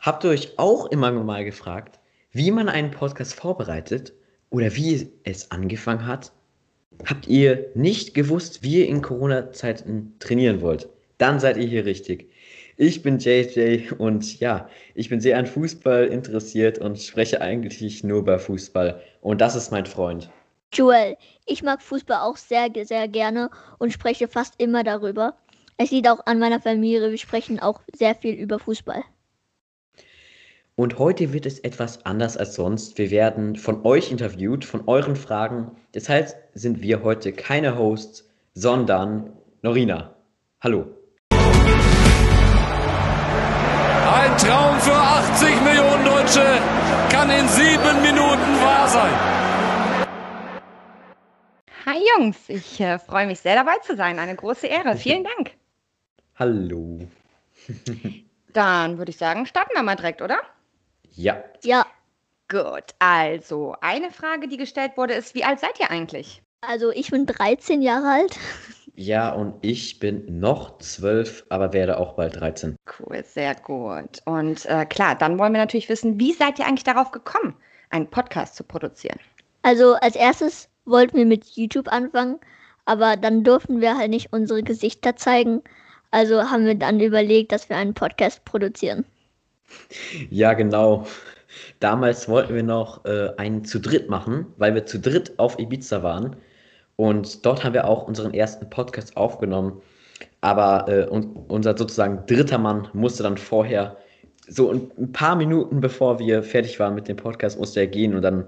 Habt ihr euch auch immer mal gefragt, wie man einen Podcast vorbereitet oder wie es angefangen hat? Habt ihr nicht gewusst, wie ihr in Corona-Zeiten trainieren wollt? Dann seid ihr hier richtig. Ich bin JJ und ja, ich bin sehr an Fußball interessiert und spreche eigentlich nur über Fußball. Und das ist mein Freund. Joel, ich mag Fußball auch sehr, sehr gerne und spreche fast immer darüber. Es liegt auch an meiner Familie, wir sprechen auch sehr viel über Fußball. Und heute wird es etwas anders als sonst. Wir werden von euch interviewt, von euren Fragen. Deshalb sind wir heute keine Hosts, sondern Norina. Hallo. Ein Traum für 80 Millionen Deutsche kann in sieben Minuten wahr sein. Hi Jungs, ich äh, freue mich sehr dabei zu sein. Eine große Ehre. Vielen Dank. Hallo. Dann würde ich sagen, starten wir mal direkt, oder? Ja. Ja, Gut, also eine Frage, die gestellt wurde, ist, wie alt seid ihr eigentlich? also ich bin 13 Jahre alt. Ja, und ich bin noch zwölf, aber werde auch bald 13. Cool, sehr gut. Und äh, klar, dann wollen wir natürlich wissen, wie seid ihr eigentlich darauf gekommen, einen Podcast zu produzieren? Also als erstes wollten wir mit YouTube anfangen, aber dann durften wir halt nicht unsere Gesichter zeigen. Also haben wir dann überlegt, dass wir einen Podcast produzieren. Ja, genau. Damals wollten wir noch äh, einen zu dritt machen, weil wir zu dritt auf Ibiza waren. Und dort haben wir auch unseren ersten Podcast aufgenommen. Aber äh, un unser sozusagen dritter Mann musste dann vorher, so ein paar Minuten bevor wir fertig waren mit dem Podcast, musste er gehen. Und dann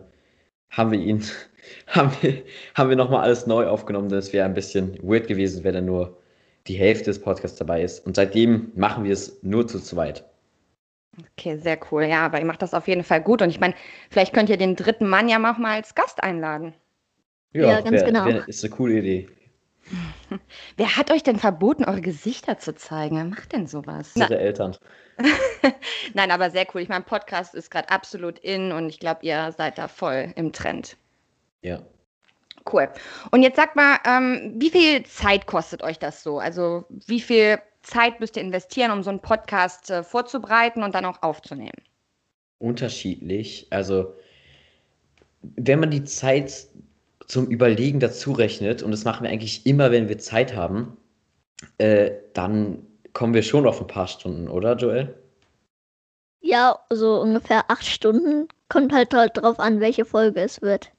haben wir ihn, haben wir, haben wir nochmal alles neu aufgenommen. es wäre ein bisschen weird gewesen, wenn er nur die Hälfte des Podcasts dabei ist. Und seitdem machen wir es nur zu zweit. Okay, sehr cool. Ja, aber ihr macht das auf jeden Fall gut. Und ich meine, vielleicht könnt ihr den dritten Mann ja auch mal als Gast einladen. Ja, ganz wär- genau. wär- ist eine coole Idee. Wer hat euch denn verboten, eure Gesichter zu zeigen? Wer macht denn sowas? Unsere Eltern. Nein, aber sehr cool. Ich meine, Podcast ist gerade absolut in und ich glaube, ihr seid da voll im Trend. Ja. Cool. Und jetzt sagt mal, ähm, wie viel Zeit kostet euch das so? Also wie viel Zeit müsst ihr investieren, um so einen Podcast äh, vorzubereiten und dann auch aufzunehmen? unterschiedlich. Also, wenn man die Zeit zum Überlegen dazu rechnet, und das machen wir eigentlich immer, wenn wir Zeit haben, äh, dann kommen wir schon auf ein paar Stunden, oder, Joel? Ja, so ungefähr acht Stunden. Kommt halt, halt drauf an, welche Folge es wird.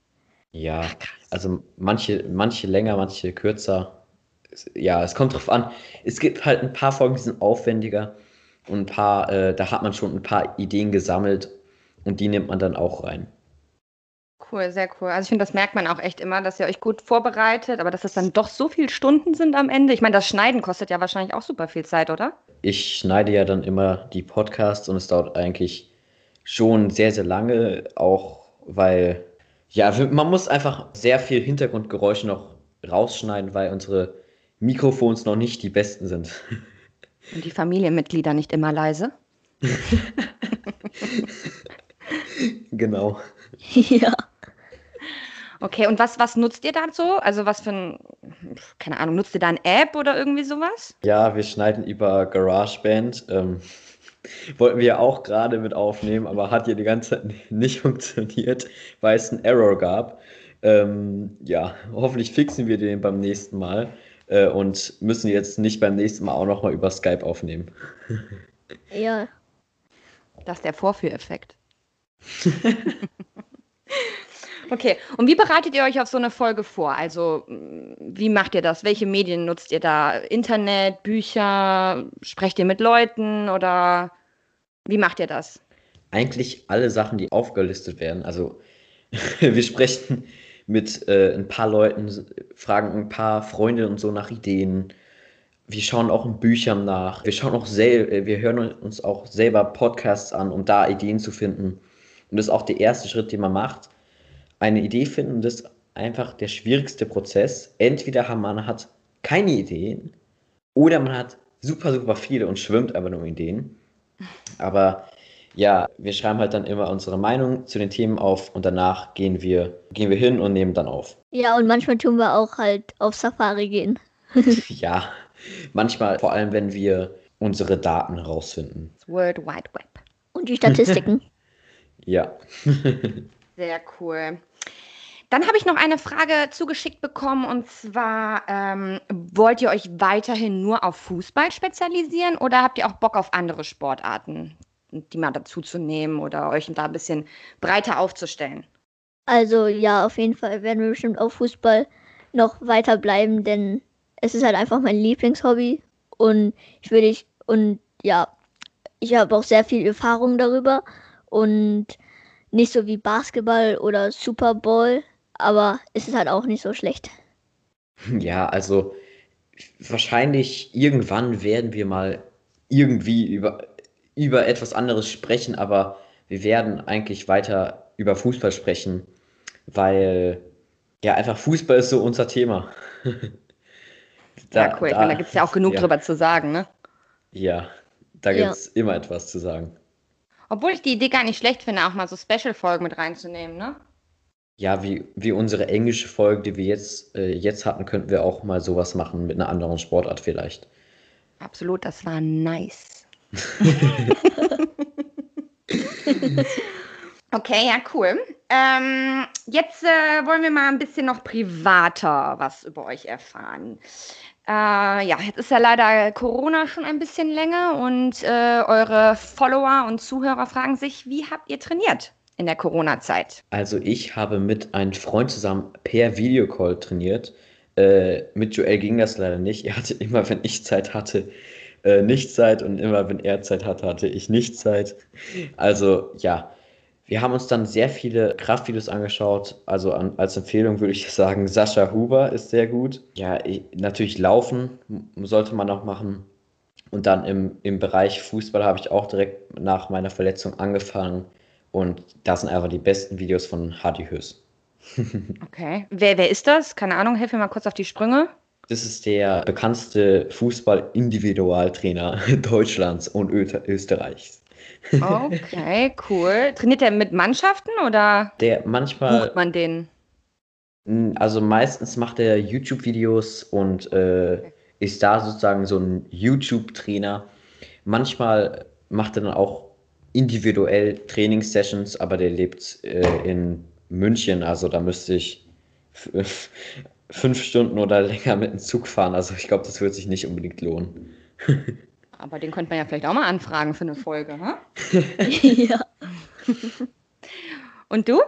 Ja, also manche, manche länger, manche kürzer. Ja, es kommt drauf an. Es gibt halt ein paar Folgen, die sind aufwendiger und ein paar, äh, da hat man schon ein paar Ideen gesammelt und die nimmt man dann auch rein. Cool, sehr cool. Also ich finde, das merkt man auch echt immer, dass ihr euch gut vorbereitet, aber dass es dann doch so viele Stunden sind am Ende. Ich meine, das Schneiden kostet ja wahrscheinlich auch super viel Zeit, oder? Ich schneide ja dann immer die Podcasts und es dauert eigentlich schon sehr, sehr lange, auch weil, ja, man muss einfach sehr viel Hintergrundgeräusche noch rausschneiden, weil unsere Mikrofons noch nicht die besten sind. Und die Familienmitglieder nicht immer leise. Genau. ja. Okay, und was, was nutzt ihr dazu? Also was für ein, keine Ahnung, nutzt ihr da eine App oder irgendwie sowas? Ja, wir schneiden über GarageBand. Ähm, wollten wir ja auch gerade mit aufnehmen, aber hat ja die ganze Zeit nicht funktioniert, weil es einen Error gab. Ähm, ja, hoffentlich fixen wir den beim nächsten Mal äh, und müssen jetzt nicht beim nächsten Mal auch nochmal über Skype aufnehmen. Ja. Das ist der Vorführeffekt. okay, und wie bereitet ihr euch auf so eine Folge vor? Also, mh, wie macht ihr das? Welche Medien nutzt ihr da? Internet, Bücher? Sprecht ihr mit Leuten oder wie macht ihr das? Eigentlich alle Sachen, die aufgelistet werden. Also wir sprechen mit äh, ein paar Leuten, fragen ein paar Freunde und so nach Ideen. Wir schauen auch in Büchern nach. Wir schauen auch sel äh, wir hören uns auch selber Podcasts an, um da Ideen zu finden. Und das ist auch der erste Schritt, den man macht. Eine Idee finden, das ist einfach der schwierigste Prozess. Entweder man hat keine Ideen oder man hat super, super viele und schwimmt einfach nur Ideen. Aber ja, wir schreiben halt dann immer unsere Meinung zu den Themen auf und danach gehen wir, gehen wir hin und nehmen dann auf. Ja, und manchmal tun wir auch halt auf Safari gehen. Ja, manchmal, vor allem wenn wir unsere Daten herausfinden. Das World Wide Web. Und die Statistiken. Ja. Sehr cool. Dann habe ich noch eine Frage zugeschickt bekommen und zwar, ähm, wollt ihr euch weiterhin nur auf Fußball spezialisieren oder habt ihr auch Bock auf andere Sportarten, die mal dazu zu nehmen oder euch da ein bisschen breiter aufzustellen? Also ja, auf jeden Fall werden wir bestimmt auf Fußball noch weiter bleiben, denn es ist halt einfach mein Lieblingshobby und ich würde ich und ja, ich habe auch sehr viel Erfahrung darüber und nicht so wie Basketball oder Super Bowl, aber es ist halt auch nicht so schlecht. Ja, also wahrscheinlich irgendwann werden wir mal irgendwie über, über etwas anderes sprechen, aber wir werden eigentlich weiter über Fußball sprechen, weil ja einfach Fußball ist so unser Thema. Da, ja, cool. Da, da gibt es ja auch genug ja. drüber zu sagen, ne? Ja, da gibt es ja. immer etwas zu sagen. Obwohl ich die Idee gar nicht schlecht finde, auch mal so Special-Folgen mit reinzunehmen, ne? Ja, wie, wie unsere englische Folge, die wir jetzt, äh, jetzt hatten, könnten wir auch mal sowas machen mit einer anderen Sportart vielleicht. Absolut, das war nice. okay, ja, cool. Ähm, jetzt äh, wollen wir mal ein bisschen noch privater was über euch erfahren. Äh, ja, jetzt ist ja leider Corona schon ein bisschen länger und äh, eure Follower und Zuhörer fragen sich, wie habt ihr trainiert in der Corona-Zeit? Also ich habe mit einem Freund zusammen per Videocall trainiert. Äh, mit Joel ging das leider nicht. Er hatte immer, wenn ich Zeit hatte, äh, nicht Zeit und immer, wenn er Zeit hatte, hatte ich nicht Zeit. Also ja, wir haben uns dann sehr viele Kraftvideos angeschaut. Also an, als Empfehlung würde ich sagen, Sascha Huber ist sehr gut. Ja, ich, natürlich Laufen sollte man auch machen. Und dann im, im Bereich Fußball habe ich auch direkt nach meiner Verletzung angefangen. Und das sind einfach die besten Videos von Hardy Hös. okay. Wer, wer ist das? Keine Ahnung, helfe mir mal kurz auf die Sprünge. Das ist der bekannteste Fußball-Individualtrainer Deutschlands und Österreichs. Okay, cool. Trainiert er mit Mannschaften oder der manchmal bucht man den? Also meistens macht er YouTube-Videos und äh, okay. ist da sozusagen so ein YouTube-Trainer. Manchmal macht er dann auch individuell Trainingssessions, aber der lebt äh, in München, also da müsste ich fünf Stunden oder länger mit dem Zug fahren. Also ich glaube, das wird sich nicht unbedingt lohnen. Aber den könnte man ja vielleicht auch mal anfragen für eine Folge, ha? ja. Und du?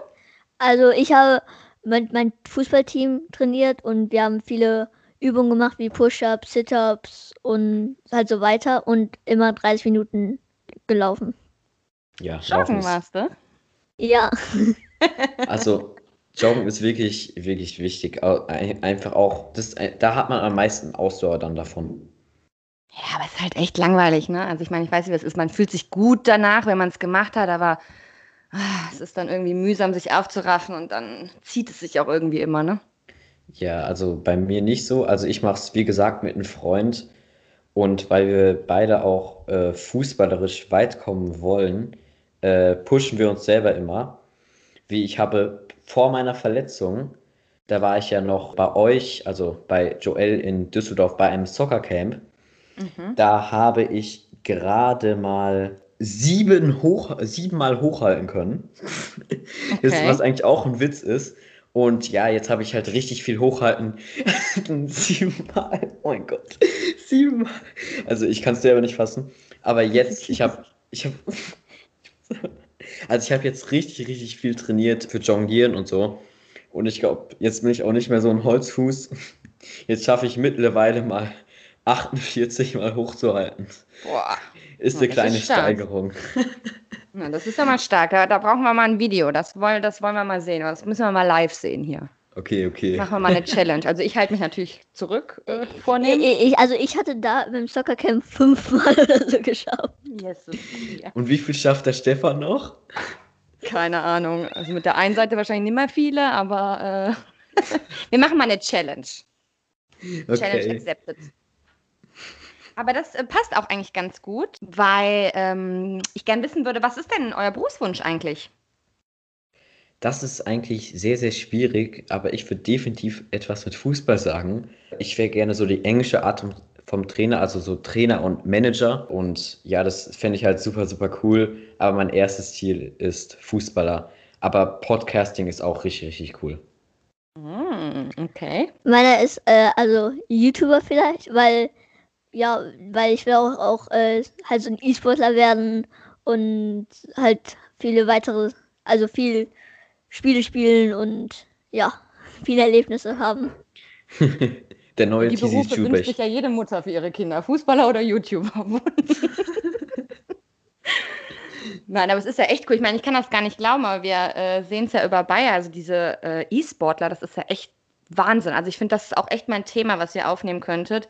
Also ich habe mit meinem Fußballteam trainiert und wir haben viele Übungen gemacht wie Push-ups, Sit-ups und halt so weiter und immer 30 Minuten gelaufen. Ja, Joggen warst du? Ja. also Joggen ist wirklich, wirklich wichtig. Einfach auch, das, da hat man am meisten Ausdauer dann davon. Ja, aber es ist halt echt langweilig, ne? Also ich meine, ich weiß, wie das ist. Man fühlt sich gut danach, wenn man es gemacht hat, aber ah, es ist dann irgendwie mühsam, sich aufzuraffen und dann zieht es sich auch irgendwie immer, ne? Ja, also bei mir nicht so. Also ich mache es, wie gesagt, mit einem Freund. Und weil wir beide auch äh, fußballerisch weit kommen wollen, äh, pushen wir uns selber immer. Wie ich habe vor meiner Verletzung, da war ich ja noch bei euch, also bei Joel in Düsseldorf bei einem Soccercamp. Mhm. Da habe ich gerade mal sieben hoch, siebenmal hochhalten können. Okay. was eigentlich auch ein Witz ist. Und ja, jetzt habe ich halt richtig viel hochhalten. siebenmal. Oh mein Gott. Siebenmal. Also ich kann es selber nicht fassen. Aber jetzt, ich habe, ich habe, also ich habe jetzt richtig, richtig viel trainiert für Jonglieren und so. Und ich glaube, jetzt bin ich auch nicht mehr so ein Holzfuß. Jetzt schaffe ich mittlerweile mal 48 mal hochzuhalten. Boah. Ist eine kleine ist Steigerung. Na, das ist ja mal stark. Da, da, brauchen wir mal ein Video. Das wollen, das wollen wir mal sehen. Das müssen wir mal live sehen hier. Okay, okay. Machen wir mal eine Challenge. Also ich halte mich natürlich zurück äh, vornehmen. Ich, also ich hatte da beim Soccercamp fünfmal oder so geschafft. Yes, ja. Und wie viel schafft der Stefan noch? Keine Ahnung. Also mit der einen Seite wahrscheinlich nicht mehr viele, aber äh, wir machen mal eine Challenge. Okay. Challenge accepted. Aber das äh, passt auch eigentlich ganz gut, weil ähm, ich gern wissen würde, was ist denn euer Berufswunsch eigentlich? Das ist eigentlich sehr, sehr schwierig, aber ich würde definitiv etwas mit Fußball sagen. Ich wäre gerne so die englische Art vom Trainer, also so Trainer und Manager. Und ja, das fände ich halt super, super cool. Aber mein erstes Ziel ist Fußballer. Aber Podcasting ist auch richtig, richtig cool. Mm, okay. Meiner ist äh, also YouTuber vielleicht, weil ja, weil ich will auch, auch äh, halt so ein E-Sportler werden und halt viele weitere, also viel Spiele spielen und ja, viele Erlebnisse haben. Der neue Die Berufe Tizi wünscht sich ja jede Mutter für ihre Kinder. Fußballer oder YouTuber. Nein, aber es ist ja echt cool. Ich meine, ich kann das gar nicht glauben, aber wir äh, sehen es ja über Bayer. Also diese äh, E-Sportler, das ist ja echt Wahnsinn. Also ich finde, das ist auch echt mein Thema, was ihr aufnehmen könntet.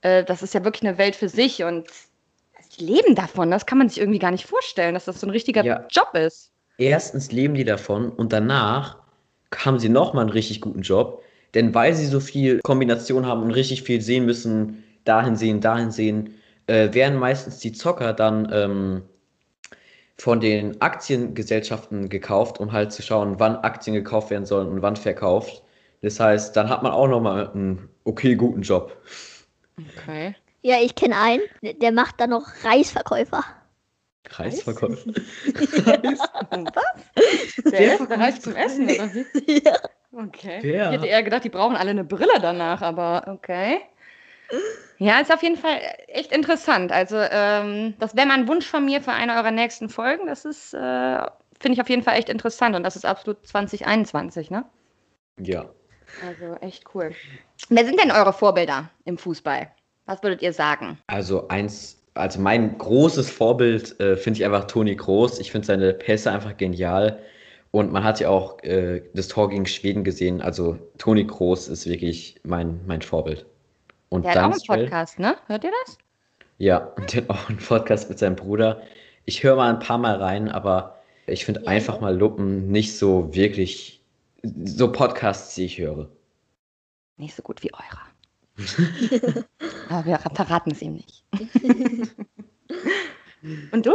Äh, das ist ja wirklich eine Welt für sich und die leben davon. Das kann man sich irgendwie gar nicht vorstellen, dass das so ein richtiger Ja. Job ist. Erstens leben die davon und danach haben sie nochmal einen richtig guten Job. Denn weil sie so viel Kombination haben und richtig viel sehen müssen, dahin sehen, dahin sehen, äh, werden meistens die Zocker dann ähm, von den Aktiengesellschaften gekauft, um halt zu schauen, wann Aktien gekauft werden sollen und wann verkauft. Das heißt, dann hat man auch nochmal einen okay guten Job. Okay. Ja, ich kenne einen, der- der macht dann noch Reisverkäufer. Reisverkäufer. Was? Der ist reich zum Essen, oder wie? ja. Okay. Wer? Ich hätte eher gedacht, die brauchen alle eine Brille danach, aber okay. Ja, ist auf jeden Fall echt interessant. Also, ähm, das wäre mal ein Wunsch von mir für eine eurer nächsten Folgen. Das ist, äh, finde ich auf jeden Fall echt interessant und das ist absolut 2021, ne? Ja. Also echt cool. Wer sind denn eure Vorbilder im Fußball? Was würdet ihr sagen? Also eins, also mein großes Vorbild äh, finde ich einfach Toni Kroos. Ich finde seine Pässe einfach genial. Und man hat ja auch äh, das Tor gegen Schweden gesehen. Also Toni Kroos ist wirklich mein, mein Vorbild. Und Der hat auch einen Podcast, ne? Hört ihr das? Ja, und der hat auch einen Podcast mit seinem Bruder. Ich höre mal ein paar Mal rein, aber ich finde Ja, einfach mal Luppen nicht so wirklich so Podcasts, die ich höre. Nicht so gut wie eurer. Aber wir verraten es ihm nicht. Und du?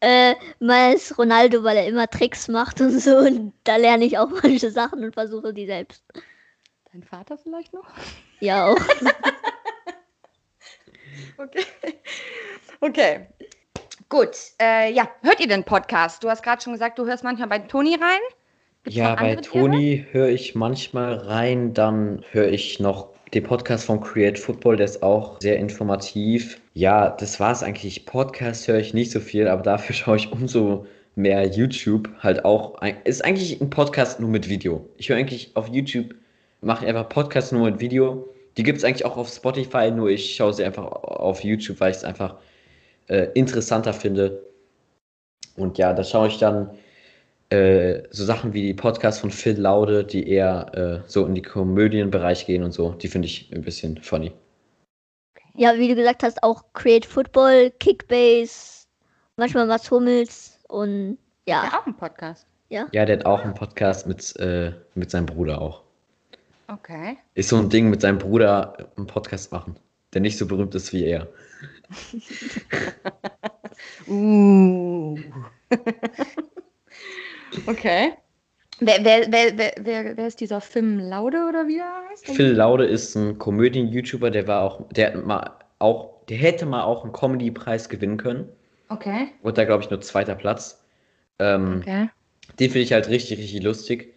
Äh, mal ist Ronaldo, weil er immer Tricks macht und so. Und da lerne ich auch manche Sachen und versuche die selbst. Dein Vater vielleicht noch? Ja, auch. Okay. Okay. Gut. Äh, ja, hört ihr den Podcast? Du hast gerade schon gesagt, du hörst manchmal bei Toni rein. Gibt's Ja, bei? Toni höre ich manchmal rein, dann höre ich noch den Podcast von Create Football, der ist auch sehr informativ. Ja, das war es eigentlich. Podcast höre ich nicht so viel, aber dafür schaue ich umso mehr YouTube. Halt auch, ist eigentlich ein Podcast nur mit Video. Ich höre eigentlich auf YouTube, mache einfach Podcast nur mit Video. Die gibt es eigentlich auch auf Spotify, nur ich schaue sie einfach auf YouTube, weil ich es einfach äh, interessanter finde. Und ja, da schaue ich dann äh, so Sachen wie die Podcasts von Phil Laude, die eher äh, so in die Komödienbereich gehen und so, die finde ich ein bisschen funny. Ja, wie du gesagt hast, auch Create Football, Kickbase, manchmal Mats Hummels und ja. Ja, auch ein Podcast. Ja, der hat auch einen Podcast mit, äh, mit seinem Bruder auch. Okay. Ist so ein Ding mit seinem Bruder einen Podcast machen, der nicht so berühmt ist wie er. Uh. okay. Wer, wer, wer, wer, wer, wer ist dieser Film Laude oder wie er heißt? Phil Laude ist ein Komödien-YouTuber, der war auch, der hat mal auch, der hätte mal auch einen Comedy-Preis gewinnen können. Okay. Und da glaube ich nur zweiter Platz. Ähm, Okay. Den finde ich halt richtig, richtig lustig.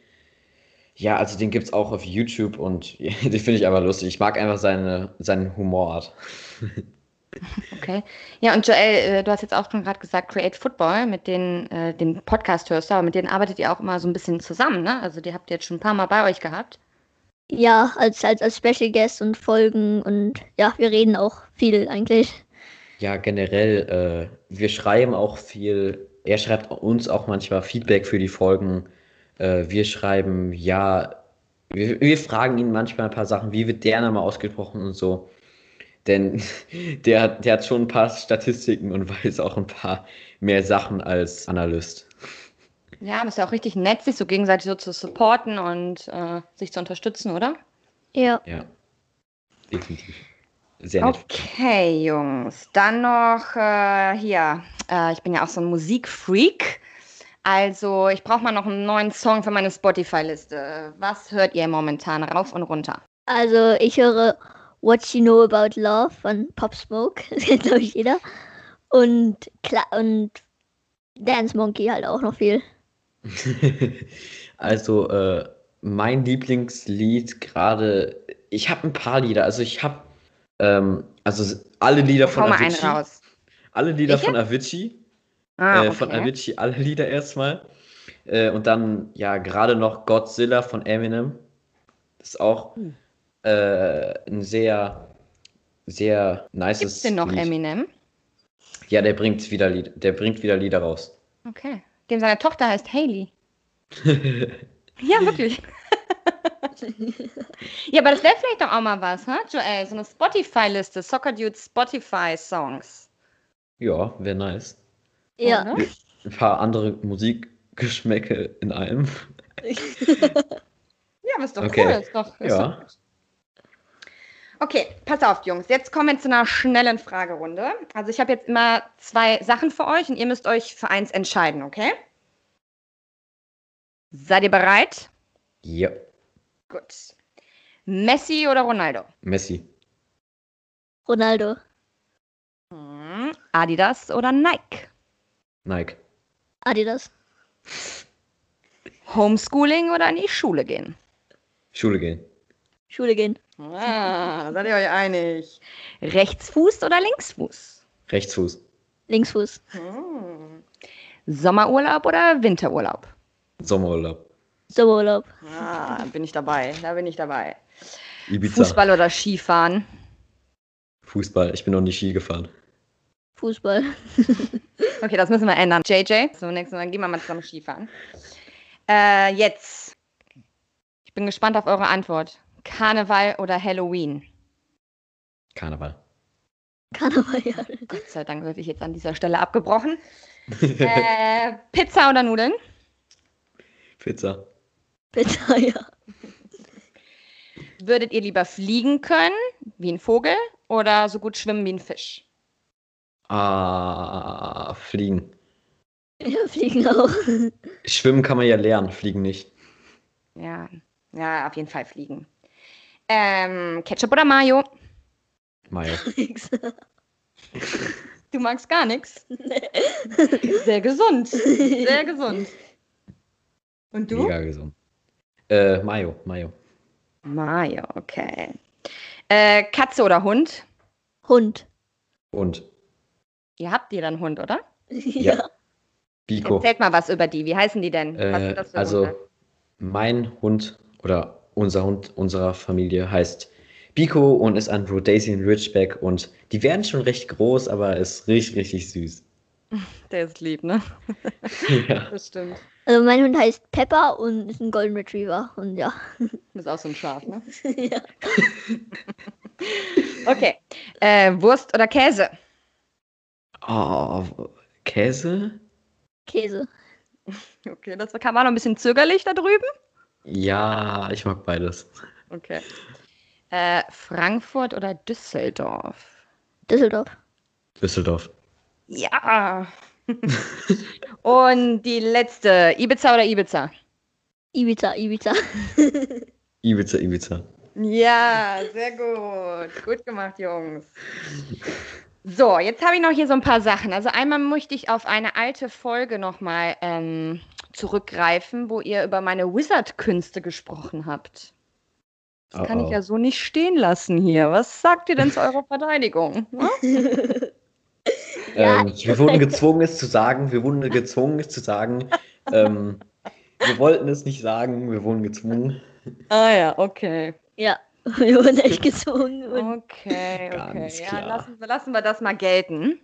Ja, also den gibt es auch auf YouTube und ja, den finde ich einfach lustig. Ich mag einfach seine, seinen Humorart. Okay. Ja, und Joel, äh, du hast jetzt auch schon gerade gesagt, Create Football, mit denen, äh, den Podcast hörst du, aber mit denen arbeitet ihr auch immer so ein bisschen zusammen, ne? Also die habt ihr jetzt schon ein paar Mal bei euch gehabt. Ja, als, als, als Special Guest und Folgen und ja, wir reden auch viel eigentlich. Ja, generell, äh, wir schreiben auch viel. Er schreibt uns auch manchmal Feedback für die Folgen. Äh, wir schreiben, ja, wir, wir fragen ihn manchmal ein paar Sachen, wie wird der Name ausgesprochen und so. Denn der, hat- der hat schon ein paar Statistiken und weiß auch ein paar mehr Sachen als Analyst. Ja, aber ist ja auch richtig nett, sich so gegenseitig so zu supporten und äh, sich zu unterstützen, oder? Ja. Ja, definitiv. Sehr nett. Okay, Jungs. Dann noch äh, hier. Äh, ich bin ja auch so ein Musikfreak. Also, ich brauche mal noch einen neuen Song für meine Spotify-Liste. Was hört ihr momentan rauf und runter? Also ich höre What You Know About Love von Pop Smoke. Das kennt, glaube ich, jeder. Und, klar, und Dance Monkey halt auch noch viel. also, äh, mein Lieblingslied gerade, ich habe ein paar Lieder. Also, ich habe, ähm, also alle Lieder Hau von mal einen Avicii. raus. Alle Lieder Welche? von Avicii. Ah, äh, von okay. Avicii, alle Lieder erstmal. Äh, und dann, ja, gerade noch Godzilla von Eminem. Das ist auch Hm. Äh, ein sehr, sehr nices Gibt's denn noch Lied. Eminem? Ja, der bringt wieder Lied, der bringt wieder Lieder raus. Okay. Dem seine Tochter heißt Haley. Ja, wirklich. ja, aber das wäre vielleicht doch auch mal was, ha, Joel? So eine Spotify-Liste, Soccer Dude Spotify-Songs. ja, wäre nice. Ja. Oder? Ein paar andere Musikgeschmäcke in einem. Ja, aber ist doch Okay. cool. Ist doch, ist Ja. doch. Okay, pass auf, Jungs. Jetzt kommen wir zu einer schnellen Fragerunde. Also ich habe jetzt immer zwei Sachen für euch und ihr müsst euch für eins entscheiden, okay? Seid ihr bereit? Ja, Gut. Messi oder Ronaldo? Messi. Ronaldo. Hm, Adidas oder Nike? Nike. Adidas. Homeschooling oder in die Schule gehen? Schule gehen. Schule gehen. Ah, seid ihr euch einig? Rechtsfuß oder Linksfuß? Rechtsfuß. Linksfuß. Hm. Sommerurlaub oder Winterurlaub? Sommerurlaub. Sommerurlaub. Ah, bin ich dabei. Da bin ich dabei. Ibiza. Fußball oder Skifahren? Fußball. Ich bin noch nie Ski gefahren. Fußball. Okay, das müssen wir ändern. JJ, so nächstes Mal gehen wir mal zusammen Skifahren. Äh, jetzt. Ich bin gespannt auf eure Antwort. Karneval oder Halloween? Karneval. Karneval, ja. Gott sei Dank wird ich jetzt an dieser Stelle abgebrochen. Äh, Pizza oder Nudeln? Pizza. Bitte, ja. Würdet ihr lieber fliegen können, wie ein Vogel, oder so gut schwimmen wie ein Fisch? Ah, fliegen. Ja, fliegen auch. Schwimmen kann man ja lernen, fliegen nicht. Ja, ja, auf jeden Fall fliegen. Ähm, Ketchup oder Mayo? Mayo. Du magst gar nichts. Sehr gesund. Sehr gesund. Und du? Mega gesund. Äh, Mayo, Mayo. Mayo, okay. Äh, Katze oder Hund? Hund. Und Ihr habt ihr dann Hund, oder? Ja. Biko. Erzählt mal was über die. Wie heißen die denn? was Äh, sind das für also, Hunde? mein Hund oder unser Hund unserer Familie heißt Biko und ist ein Rhodesian Ridgeback und die werden schon recht groß, aber ist richtig, richtig süß. Der ist lieb, ne? ja. Das stimmt. Also mein Hund heißt Pepper und ist ein Golden Retriever. Und ja. Ist auch so ein Schaf, ne? ja. Okay. Äh, Wurst oder Käse? Oh, Käse? Käse. Okay, das kam auch noch ein bisschen zögerlich da drüben. Ja, ich mag beides. Okay. Äh, Frankfurt oder Düsseldorf? Düsseldorf. Düsseldorf. Ja. Und die letzte, Ibiza oder Ibiza? Ibiza, Ibiza. Ibiza, Ibiza. Ja, sehr gut. Gut gemacht, Jungs. So, jetzt habe ich noch hier so ein paar Sachen. Also einmal möchte ich auf eine alte Folge nochmal ähm, zurückgreifen, wo ihr über meine Wizard-Künste gesprochen habt. Das Oh, kann ich ja so nicht stehen lassen hier. Was sagt ihr denn zu eurer Verteidigung? Hm? Ja, ähm, wir wurden gezwungen, es zu sagen. Wir wurden gezwungen, es zu sagen. Ähm, wir wollten es nicht sagen. Wir wurden gezwungen. ah ja, okay. Ja. Wir wurden echt gezwungen. Und Okay, okay. Ganz Ja, lassen, lassen wir das mal gelten.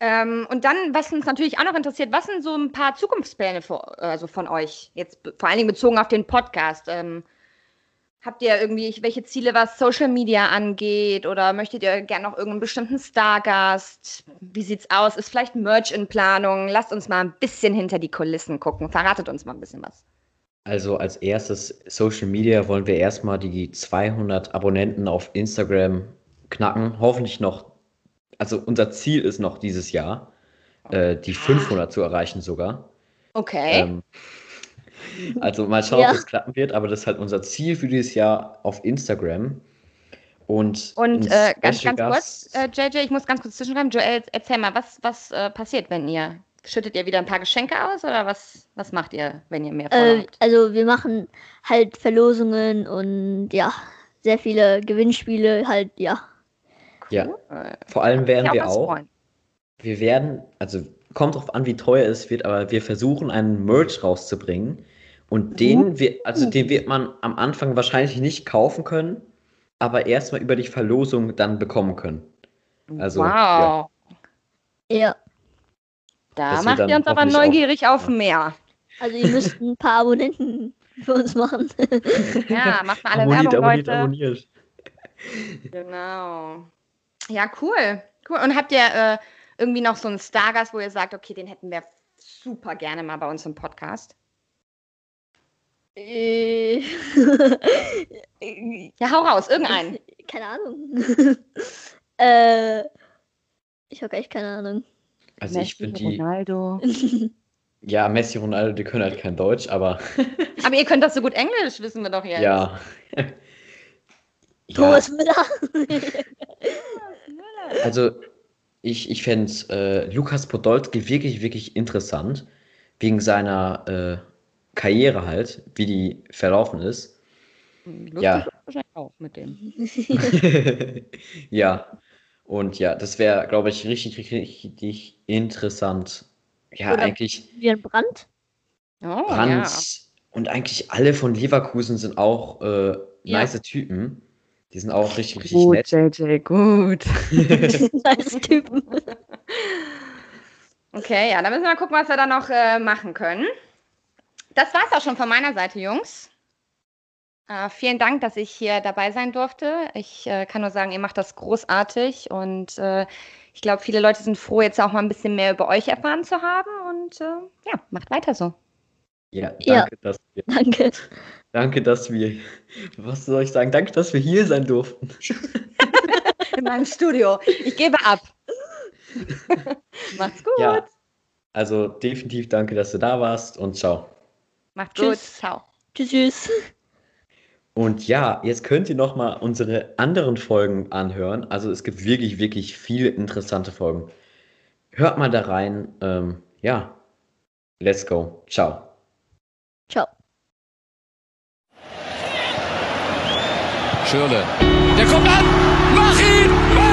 Ähm, und dann, was uns natürlich auch noch interessiert, was sind so ein paar Zukunftspläne für, also von euch? Jetzt vor allen Dingen bezogen auf den Podcast. Ähm, habt ihr irgendwie welche Ziele, was Social Media angeht? Oder möchtet ihr gerne noch irgendeinen bestimmten Stargast? Wie sieht's aus? Ist vielleicht Merch in Planung? Lasst uns mal ein bisschen hinter die Kulissen gucken. Verratet uns mal ein bisschen was. Also als erstes Social Media wollen wir erstmal die 200 Abonnenten auf Instagram knacken. Hoffentlich noch, also unser Ziel ist noch dieses Jahr, äh, die 500 zu erreichen sogar. Okay. Ähm, also mal schauen, Ja. ob es klappen wird, aber das ist halt unser Ziel für dieses Jahr auf Instagram. Und, Und äh, ganz, ganz kurz, äh, JJ, ich muss ganz kurz zwischenschreiben. Joel, erzähl mal, was, was äh, passiert, wenn ihr. Schüttet ihr wieder ein paar Geschenke aus oder was, was macht ihr, wenn ihr mehr Äh, vorhabt? also wir machen halt Verlosungen und ja, sehr viele Gewinnspiele halt, ja. Ja, vor allem werden ja, wir auch, freuen. wir werden, also kommt drauf an, wie teuer es wird, aber wir versuchen einen Merch rauszubringen. Und den, wir, also den wird man am Anfang wahrscheinlich nicht kaufen können, aber erstmal über die Verlosung dann bekommen können. Also, wow. ja. Ja, Da macht ihr uns aber neugierig auf mehr. also ihr müsst ein paar Abonnenten für uns machen. Ja, macht mal alle Abonniert, Werbung, abonniert, Leute. abonniert. Genau. Ja, cool. Cool. Und habt ihr äh, irgendwie noch so einen Stargast, wo ihr sagt, okay, den hätten wir super gerne mal bei uns im Podcast? Äh, Ja, hau raus, irgendeinen. keine Ahnung. äh, ich habe echt keine Ahnung. Also ich finde die, Ronaldo. ja, Messi, Ronaldo, die können halt kein Deutsch, aber Aber ihr könnt das so gut Englisch, wissen wir doch jetzt. ja. ja. Thomas Müller. Also, ich, ich fände äh, Lukas Podolski wirklich, wirklich interessant, wegen seiner äh, Karriere halt, wie die verlaufen ist. Lustig Ja. ist wahrscheinlich auch mit dem. ja, und ja, das wäre, glaube ich, richtig, richtig, richtig interessant. Ja, Oder- eigentlich Wie ein Brand. Oh, Brandt ja. und eigentlich alle von Leverkusen sind auch äh, Ja. nice Typen. Die sind auch richtig, richtig Gut, nett. JJ, gut. nice Typen. Okay, ja, dann müssen wir mal gucken, was wir da noch äh, machen können. Das war's auch schon von meiner Seite, Jungs. Äh, vielen Dank, dass ich hier dabei sein durfte. Ich äh, kann nur sagen, ihr macht das großartig und äh, ich glaube, viele Leute sind froh, jetzt auch mal ein bisschen mehr über euch erfahren zu haben und äh, ja, macht weiter so. Ja, Ja. danke, dass wir, Danke. danke, dass wir, was soll ich sagen, danke, dass wir hier sein durften. In meinem Studio. Ich gebe ab. Macht's gut. Ja, also definitiv danke, dass du da warst und ciao. Macht's gut. Ciao. Tschüss, tschüss. Und ja, jetzt könnt ihr noch mal unsere anderen Folgen anhören. Also es gibt wirklich, wirklich viele interessante Folgen. Hört mal da rein. Ähm, ja, let's go. Ciao. Schürle. Der kommt an. Mach ihn! Mach